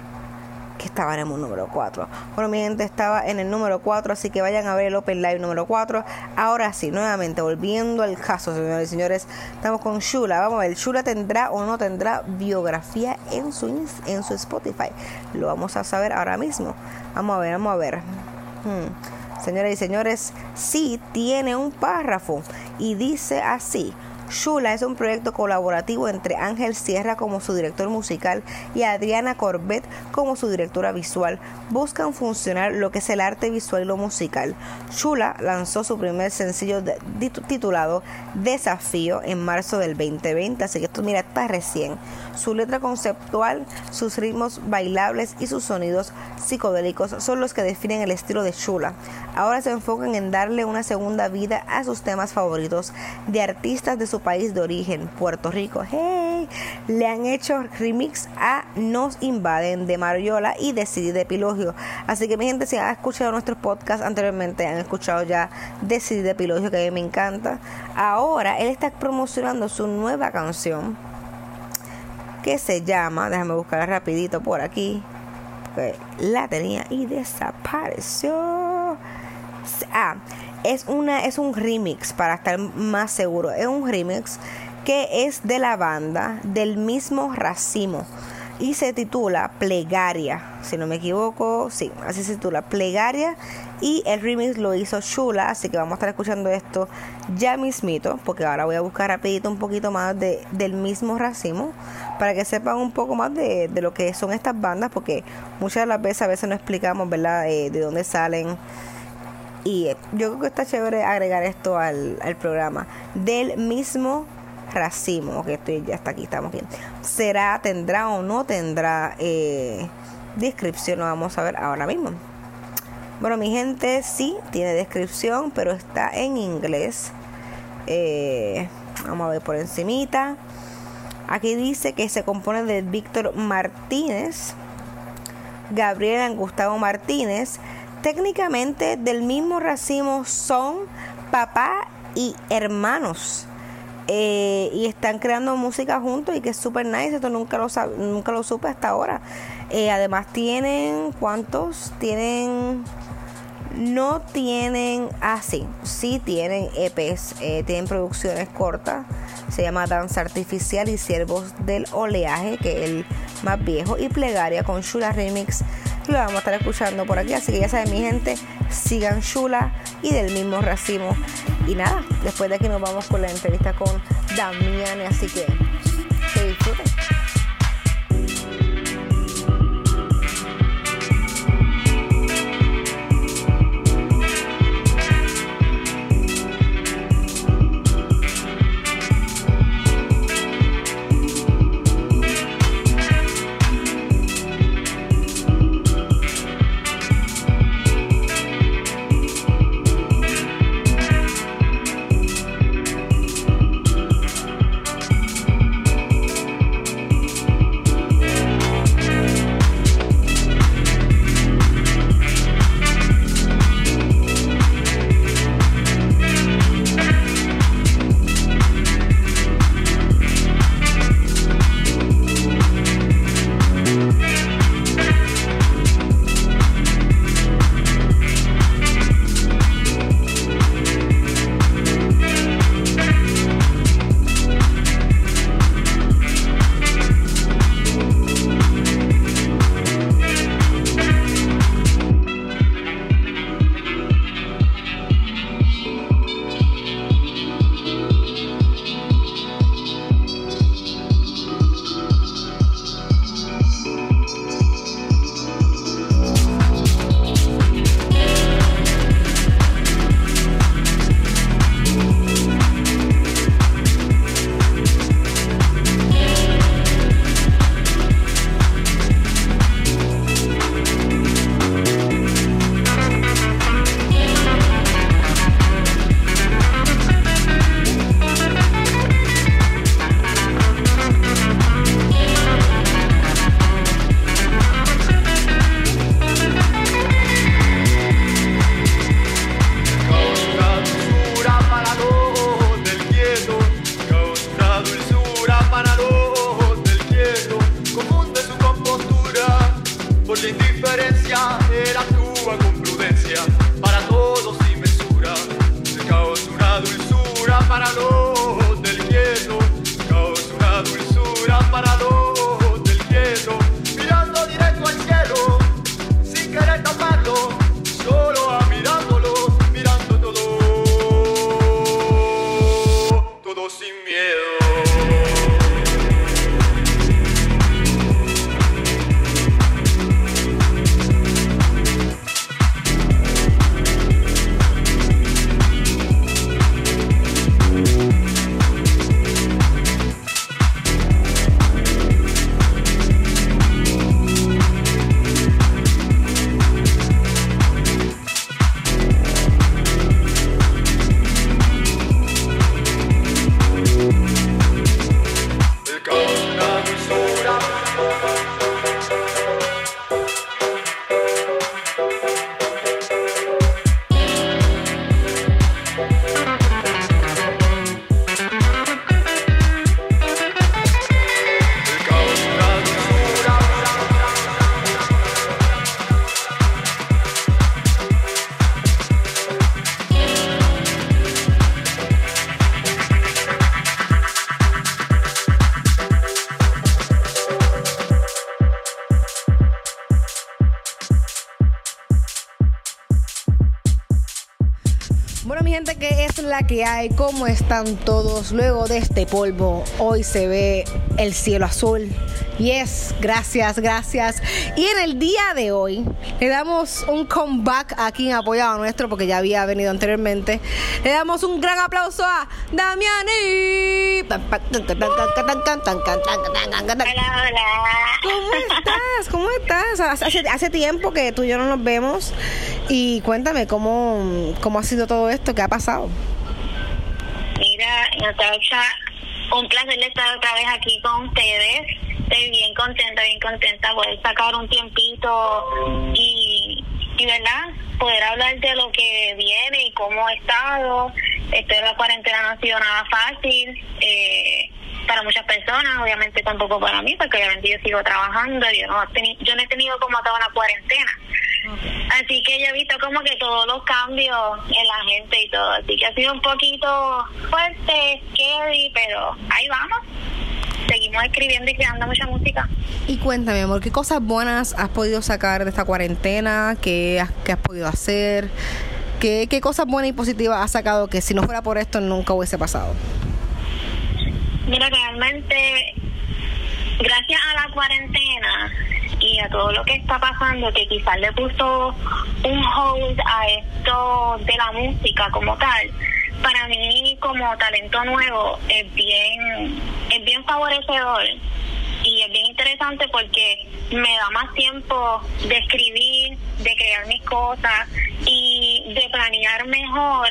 que estaba en el número 4. Bueno, mi gente estaba en el número 4, así que vayan a ver el Open Live número 4. Ahora sí, nuevamente, volviendo al caso, señores y señores, estamos con Shula. Vamos a ver, Shula tendrá o no tendrá biografía en su, en su Spotify. Lo vamos a saber ahora mismo. Vamos a ver, vamos a ver. Hmm. Señoras y señores, sí tiene un párrafo y dice así. Shula es un proyecto colaborativo entre Ángel Sierra como su director musical y Adriana Corbett como su directora visual. Buscan funcionar lo que es el arte visual y lo musical. Shula lanzó su primer sencillo titulado Desafío en marzo del 2020, así que esto mira, está recién. Su letra conceptual, sus ritmos bailables y sus sonidos psicodélicos son los que definen el estilo de Shula. Ahora se enfocan en darle una segunda vida a sus temas favoritos de artistas de su país de origen, Puerto Rico. Hey, le han hecho remix a Nos Invaden de Mariola y de CD de Pilogio. Así que mi gente, si han escuchado nuestros podcasts anteriormente, han escuchado ya de CD de Pilogio, que a mí me encanta. Ahora él está promocionando su nueva canción que se llama, déjame buscarla rapidito por aquí, la tenía y desapareció. Ah, es, una, es un remix para estar más seguro. Es un remix que es de la banda del mismo racimo y se titula Plegaria, si no me equivoco, sí, así se titula Plegaria y el remix lo hizo Chula, así que vamos a estar escuchando esto ya mismito, porque ahora voy a buscar rapidito un poquito más de, del mismo racimo para que sepan un poco más de, de, lo que son estas bandas, porque muchas de las veces a veces no explicamos, ¿verdad?, eh, de dónde salen y yo creo que está chévere agregar esto al, programa. Del mismo racimo, que estoy ya está aquí, estamos bien. ¿Será, tendrá o no tendrá eh, descripción? Lo vamos a ver ahora mismo. Bueno, mi gente sí tiene descripción, pero está en inglés. Eh, vamos a ver por encimita. Aquí dice que se compone de Víctor Martínez, Gabriela Gustavo Martínez, técnicamente del mismo racimo son papá y hermanos. Eh, y están creando música juntos y que es súper nice. Esto nunca lo, nunca lo supe hasta ahora. Eh, además tienen, ¿cuántos? Tienen, no tienen, ah sí, tienen EPs, eh, tienen producciones cortas. Se llama Danza Artificial y Siervos del Oleaje, que es el más viejo. Y Plegaria con Shula Remix, lo vamos a estar escuchando por aquí. Así que ya saben, mi gente, sigan Shula y del mismo racimo. Y nada, después de aquí nos vamos con la entrevista con Damián. Así que que hay? ¿Cómo están todos? Luego de este polvo, hoy se ve el cielo azul. Yes, gracias, gracias. Y en el día de hoy le damos un comeback aquí en Apoyado Nuestro, porque ya había venido anteriormente. Le damos un gran aplauso a Damiani. ¿Cómo estás? ¿Cómo estás? Hace, hace tiempo que tú y yo no nos vemos. Y cuéntame, ¿cómo, cómo ha sido todo esto? ¿Qué ha pasado? Mira, Natacha, un placer estar otra vez aquí con ustedes. Estoy bien contenta, bien contenta poder sacar un tiempito y, y ¿verdad? Poder hablar de lo que viene y cómo he estado. Esto de la cuarentena no ha sido nada fácil. Eh, para muchas personas, obviamente tampoco para mí, porque obviamente yo sigo trabajando, yo no, he teni- yo no he tenido como toda una cuarentena. Así que yo he visto como que todos los cambios en la gente y todo. Así que ha sido un poquito fuerte, scary, pero ahí vamos. Seguimos escribiendo y creando mucha música. Y cuéntame, amor, ¿qué cosas buenas has podido sacar de esta cuarentena? ¿Qué has, qué has podido hacer? ¿Qué, ¿Qué cosas buenas y positivas has sacado que si no fuera por esto nunca hubiese pasado? Mira, realmente, gracias a la cuarentena a todo lo que está pasando, que quizás le puso un hold a esto de la música como tal, para mí como talento nuevo es bien, es bien favorecedor. Y es bien interesante porque me da más tiempo de escribir, de crear mis cosas y de planear mejor,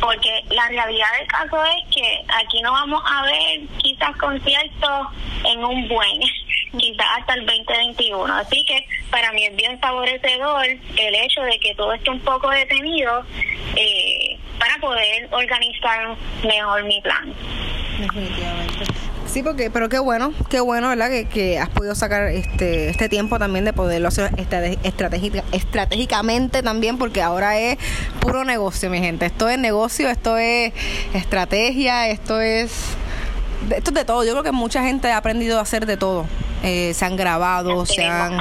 porque la realidad del caso es que aquí no vamos a ver quizás conciertos en un buen, quizás hasta el 2021. Así que para mí es bien favorecedor el hecho de que todo esté un poco detenido eh, para poder organizar mejor mi plan. Definitivamente. Sí, porque, pero qué bueno, qué bueno, ¿verdad? Que, has podido sacar este este tiempo también de poderlo hacer estratégicamente también, porque ahora es puro negocio, mi gente. Esto es negocio, esto es estrategia, esto es esto es de todo. Yo creo que mucha gente ha aprendido a hacer de todo. Eh, se han grabado, se mismo. han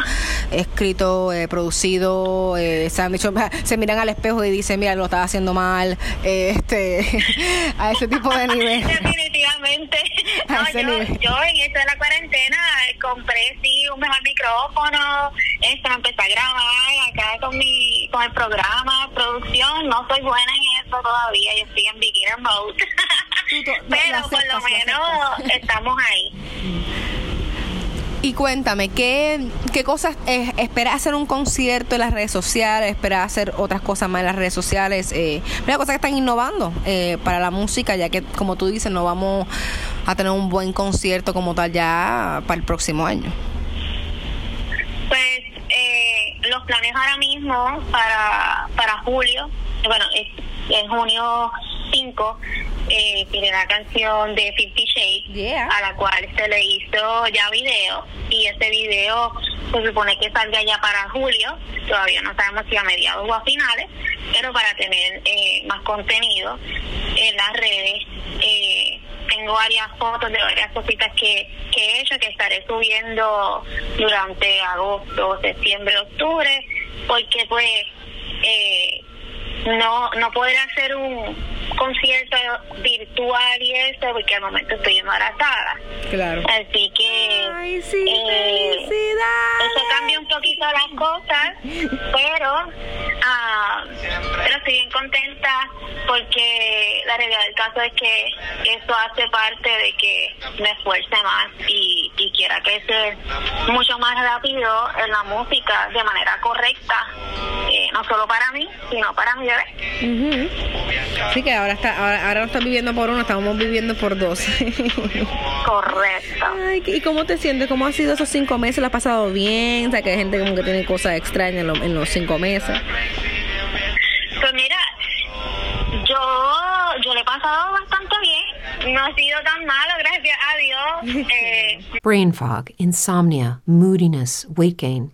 escrito, eh, producido, eh, se han dicho, se miran al espejo y dicen, mira, lo estaba haciendo mal, eh, este, a ese tipo de nivel. Definitivamente. No, yo, nivel. yo en esto de la cuarentena eh, compré sí un mejor micrófono, esto empecé a grabar acá con mi con el programa, producción, no soy buena en eso todavía, yo estoy en beginner mode. Tú Pero por aceptas, lo lo menos estamos ahí. Y cuéntame, ¿qué, qué cosas eh, esperas hacer un concierto en las redes sociales? ¿Esperas hacer otras cosas más en las redes sociales? Eh, mira, cosas que están innovando eh, para la música, ya que, como tú dices, no vamos a tener un buen concierto como tal ya para el próximo año. Pues eh, los planes ahora mismo para, para julio, bueno, es, en junio 5, eh, tiene la canción de Fifty Shades, Yeah. a la cual se le hizo ya video, y ese video se supone que salga ya para julio, todavía no sabemos si a mediados o a finales, pero para tener eh, más contenido en las redes. Eh, tengo varias fotos de varias cositas que, que he hecho que estaré subiendo durante agosto, septiembre, octubre, porque pues eh, no no poder hacer un concierto virtual y eso porque al momento estoy embarazada. Claro. Así que Ay, sí, eh, eso cambia un poquito las cosas, pero ah, pero estoy bien contenta porque la realidad del caso es que eso hace parte de que me esfuerce más y, y quiera crecer mucho más rápido en la música de manera correcta, eh, no solo para mí, sino para mi bebé. Ujú. Sí que ahora está, ahora, ahora no estás viviendo por uno, estamos viviendo por dos. Correcto. Ay, ¿y cómo te sientes? ¿Cómo han sido esos cinco meses? ¿Lo has pasado bien? O sea, que hay gente como que tiene cosas extrañas en, lo- en los cinco meses. Pues mira, yo yo le he pasado bastante bien. No ha sido tan malo, gracias a Dios. Eh, Brain fog, insomnia, moodiness, weight gain.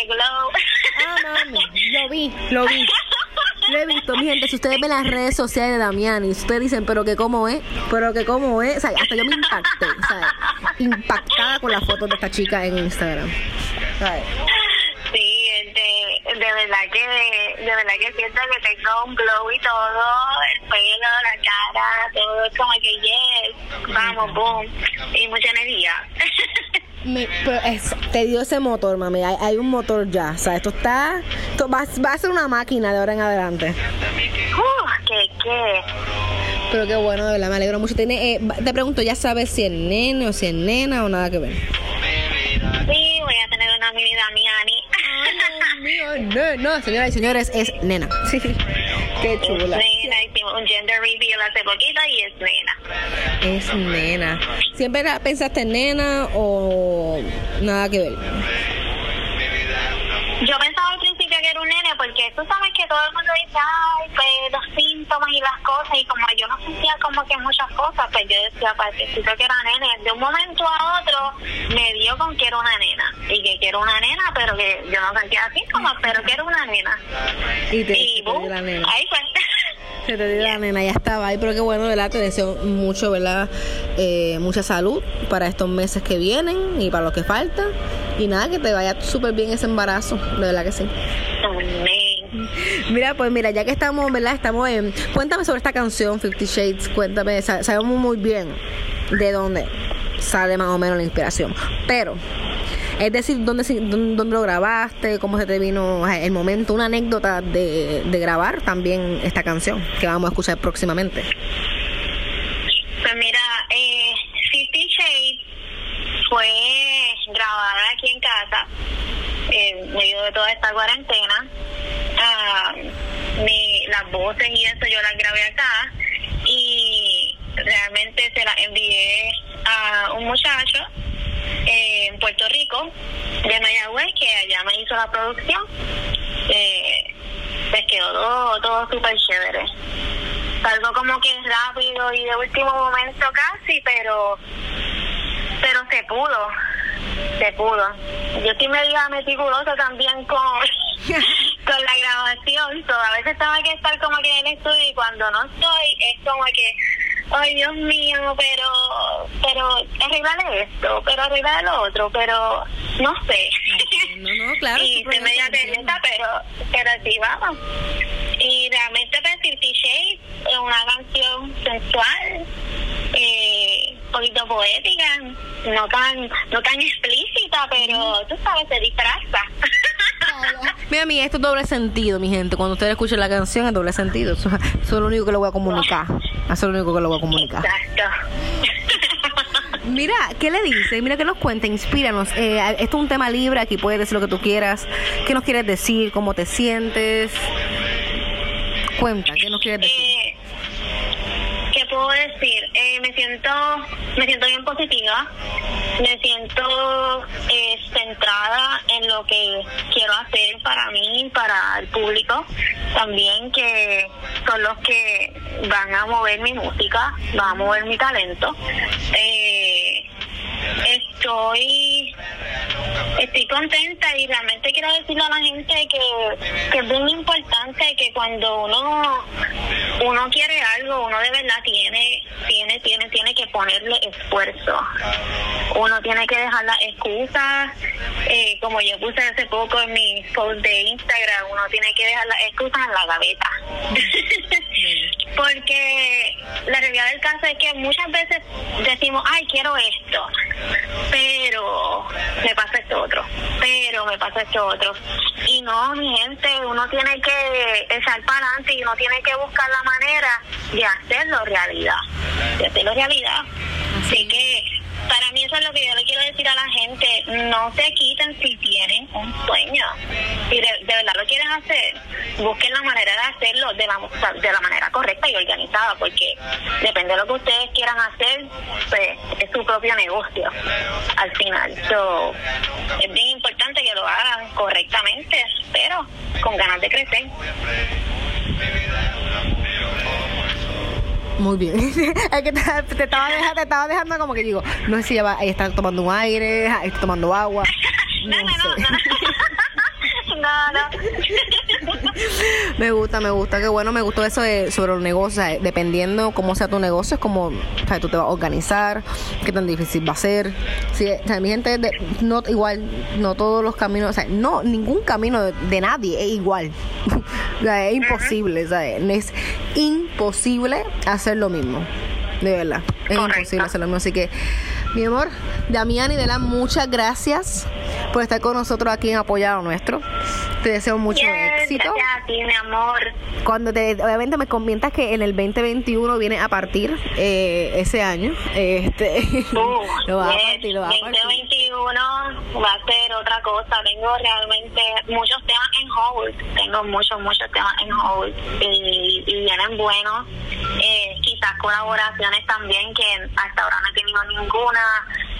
este glow. Ah, mami, lo vi, lo vi. Lo he visto, mi gente. Si ustedes ven las redes sociales de Damián y ustedes dicen, pero que cómo es, pero que cómo es, o sea, hasta yo me impacté, ¿sabes? Impactada con las fotos de esta chica en Instagram. Sí, de, de verdad que de verdad que siento que tengo un glow y todo, el pelo, la cara, todo es como que yes, vamos, boom, y mucha energía. Me- pero es- te dio ese motor, mami. Hay, hay un motor ya. O sea, esto está. Esto va, va a ser una máquina de ahora en adelante. Uh, que qué. Pero qué bueno, de verdad, me alegro mucho. Tiene, eh, te pregunto, ¿ya sabes si es nene o si es nena o nada que ver? Sí, voy a tener una mini Damiani. mío, no, no, señoras y señores, es nena. Qué Es chula. Hace poquito y es nena. Es nena. ¿Siempre la pensaste en nena o nada que ver? Yo pensaba al principio que era un nene porque tú sabes que todo el mundo dice, ay, pues los síntomas y las cosas y como yo no sentía como que muchas cosas, pues yo decía, parece que era nene. De un momento a otro me dio con que era una nena y que quiero una nena, pero que yo no sentía síntomas, pero que era una nena. Y te, Y boom, nena. ahí fue. Dio la nena, ya estaba ahí, pero qué bueno, ¿verdad? Te deseo mucho, ¿verdad? Eh, mucha salud para estos meses que vienen y para lo que falta. Y nada, que te vaya súper bien ese embarazo, de verdad que sí. Amén. Mira, pues mira, ya que estamos, ¿verdad? Estamos en... Cuéntame sobre esta canción, Fifty Shades, cuéntame, sa- sabemos muy bien de dónde sale más o menos la inspiración, pero... Es decir, ¿dónde, dónde, lo grabaste? ¿Cómo se te vino el momento? Una anécdota de, de grabar también esta canción que vamos a escuchar próximamente. Pues mira, eh, Fifty Shades fue grabada aquí en casa en medio de toda esta cuarentena. Ah, mi, las voces y eso yo las grabé acá y realmente se las envié a un muchacho eh, en Puerto Rico de Mayagüez que allá me hizo la producción. Eh, pues quedó todo, todo súper chévere algo como que rápido y de último momento casi, pero pero se pudo, se pudo. Yo estoy medio meticulosa también con, con la grabación, so, a veces tengo que estar como que en el estudio y cuando no estoy es como que, ay Dios mío, pero, pero arreglarle esto, pero arreglar lo otro, pero no sé. No, no, claro. y se media pereza, pero, pero sí vamos. Y realmente pues Fifty Shades es una canción sensual, eh, un poquito poética, no tan, no tan explícita, pero tú sabes, se disfraza. Mira, mi esto es doble sentido, mi gente. Cuando ustedes escuchen la canción es doble sentido. Eso, eso es lo único que le voy a comunicar. Eso es lo único que le voy a comunicar. Exacto. Mira, ¿qué le dice? Mira que nos cuenta, inspíranos. Eh, esto es un tema libre, aquí puedes decir lo que tú quieras. ¿Qué nos quieres decir? ¿Cómo te sientes? Cuenta, ¿qué nos quieres decir? Eh, ¿Qué puedo decir? Eh, me siento me siento bien positiva, me siento eh, centrada en lo que quiero hacer para mí, para el público, también que son los que van a mover mi música, van a mover mi talento. Eh, estoy estoy contenta y realmente quiero decirle a la gente que, que es muy importante que cuando uno uno quiere algo uno de verdad tiene tiene tiene tiene que ponerle esfuerzo. Uno tiene que dejar las excusas eh, como yo puse hace poco en mi post de Instagram uno tiene que dejar las excusas en la gaveta. Porque la realidad del caso es que muchas veces decimos, ay, quiero esto, pero me pasa esto otro, pero me pasa esto otro. Y no, mi gente, uno tiene que echar para adelante y uno tiene que buscar la manera de hacerlo realidad, de hacerlo realidad. Así que para mí eso es lo que yo le quiero decir a la gente, no se quiten si tienen un sueño. Si de, verdad lo quieren hacer, busquen la manera de hacerlo de la, de la manera correcta y organizada, porque depende de lo que ustedes quieran hacer, pues es su propio negocio al final. So, es bien importante que lo hagan correctamente, pero con ganas de crecer. Muy bien. es que te, te estaba dejando, te estaba dejando como que digo, no sé si ella va, ella está tomando un aire, ah, está tomando agua. No, No, no, no, sé. no. No. me gusta, me gusta, qué bueno, me gustó eso de, sobre los negocios, o sea, dependiendo cómo sea tu negocio, es como, o sea, tú te vas a organizar, qué tan difícil va a ser. Sí, o sea, mi gente, de- no igual, no todos los caminos, o sea, no, ningún camino de, de nadie es igual. O sea, es imposible, o sea, es imposible hacer lo mismo. De verdad, es Correcto. imposible hacer lo mismo. Así que, mi amor, Damián y Dela, muchas gracias por estar con nosotros aquí en Apoyado Nuestro. Te deseo mucho Yes, éxito. Gracias a ti, mi amor. Cuando te, obviamente me comentas que en el 2021 viene a partir eh, ese año, este, Uh, lo vas a yes, partir, lo vas a partir. 2021 va a ser otra cosa. Tengo realmente muchos temas hold, tengo muchos, muchos temas en hold y, y vienen buenos. Eh, quizás colaboraciones también que hasta ahora no he tenido ninguna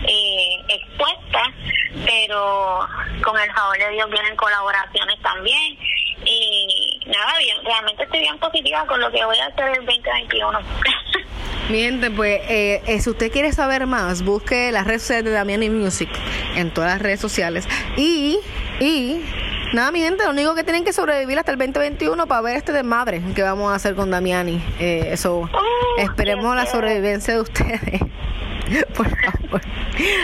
eh, expuesta, pero con el favor de Dios vienen colaboraciones también. Y nada, bien, realmente estoy bien positiva con lo que voy a hacer el 2021. Mi gente, pues eh, eh, si usted quiere saber más, busque las redes sociales de Damiani Music en todas las redes sociales. Y, y, nada, mi gente, lo único que tienen que sobrevivir hasta el 2021 para ver este desmadre que vamos a hacer con Damiani. Eh, eso, esperemos la sobrevivencia de ustedes. Por favor,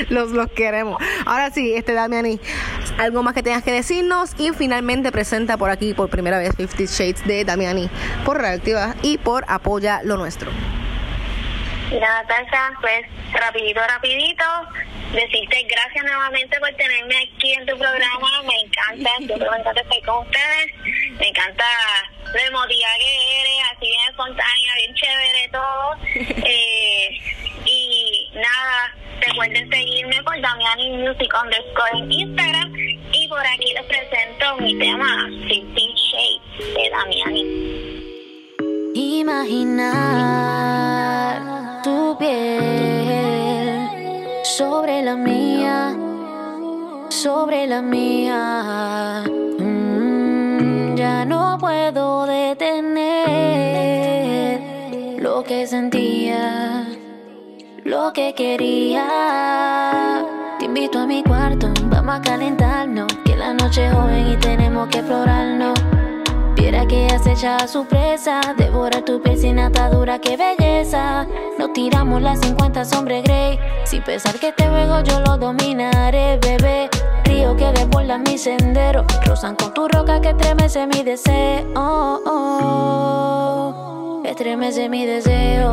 los, los queremos. Ahora sí, este Damiani, algo más que tengas que decirnos. Y finalmente presenta por aquí por primera vez 50 Shades de Damiani. Por Reactiva y por Apoya lo Nuestro. Mira, Natasha, pues rapidito, rapidito, decirte gracias nuevamente por tenerme aquí en tu programa, me encanta, yo me encanta estar con ustedes, me encanta lo emotiva que eres, así bien espontánea, bien chévere todo, eh, y nada, recuerden seguirme por Damiani Music underscore en Instagram, y por aquí les presento mi tema, 50 Shades de Damiani. Imaginar tu piel sobre la mía, sobre la mía. Mm, ya no puedo detener lo que sentía, lo que quería. Te invito a mi cuarto, vamos a calentarnos, que la noche es joven y tenemos que explorarnos. Viera que acecha su presa, devora tu piel sin atadura, qué belleza. Nos tiramos las 50 sombras grey, sin pensar que este juego yo lo dominaré, bebé. Río que desborda mi sendero, rozan con tu roca que estremece mi deseo. Oh, oh, estremece mi deseo.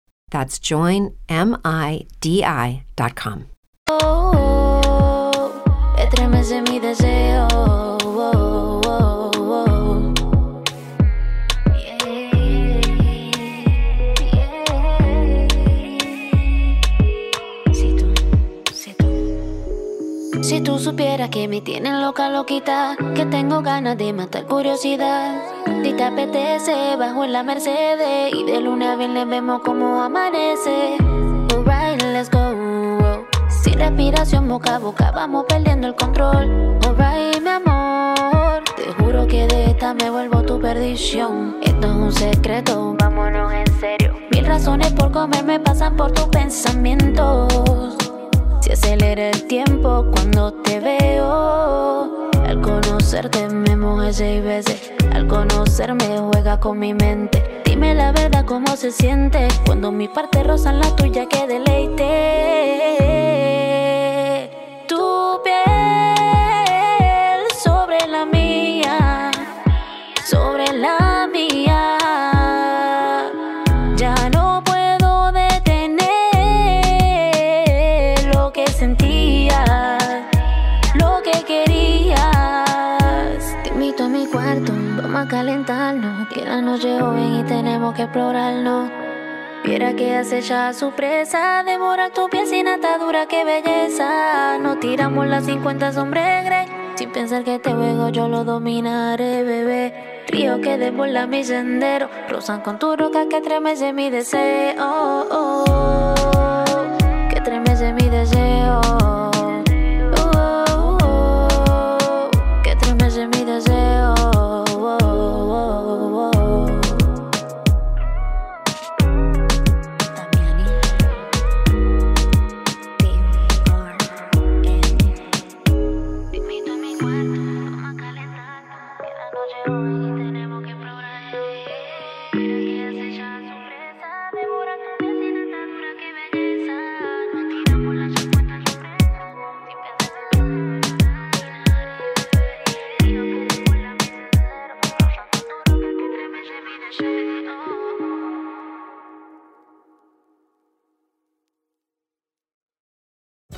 That's joinmidi.com. oh, estremece mi deseo. Oh, si tú supieras que me tienen loca, loquita, que tengo ganas de matar curiosidad. Si te bajo en la Mercedes y de luna a viernes vemos cómo amanece. Alright, let's go. Sin respiración boca a boca, vamos perdiendo el control. Alright, mi amor, te juro que de esta me vuelvo tu perdición. Esto es un secreto, vámonos en serio. Mil razones por comer me pasan por tus pensamientos. Acelera el tiempo cuando te veo. Al conocerte me moje seis veces. Al conocerme juega con mi mente. Dime la verdad cómo se siente cuando mi parte rozan la tuya que deleite. Tu piel la noche joven y tenemos que explorarnos. Viera que acecha a su presa, devora tu piel sin atadura, qué belleza. Nos tiramos las 50 sombras sin pensar que este juego yo lo dominaré, bebé. Río que desborda mi sendero, rozan con tu roca que estremece mi deseo. que estremece mi deseo.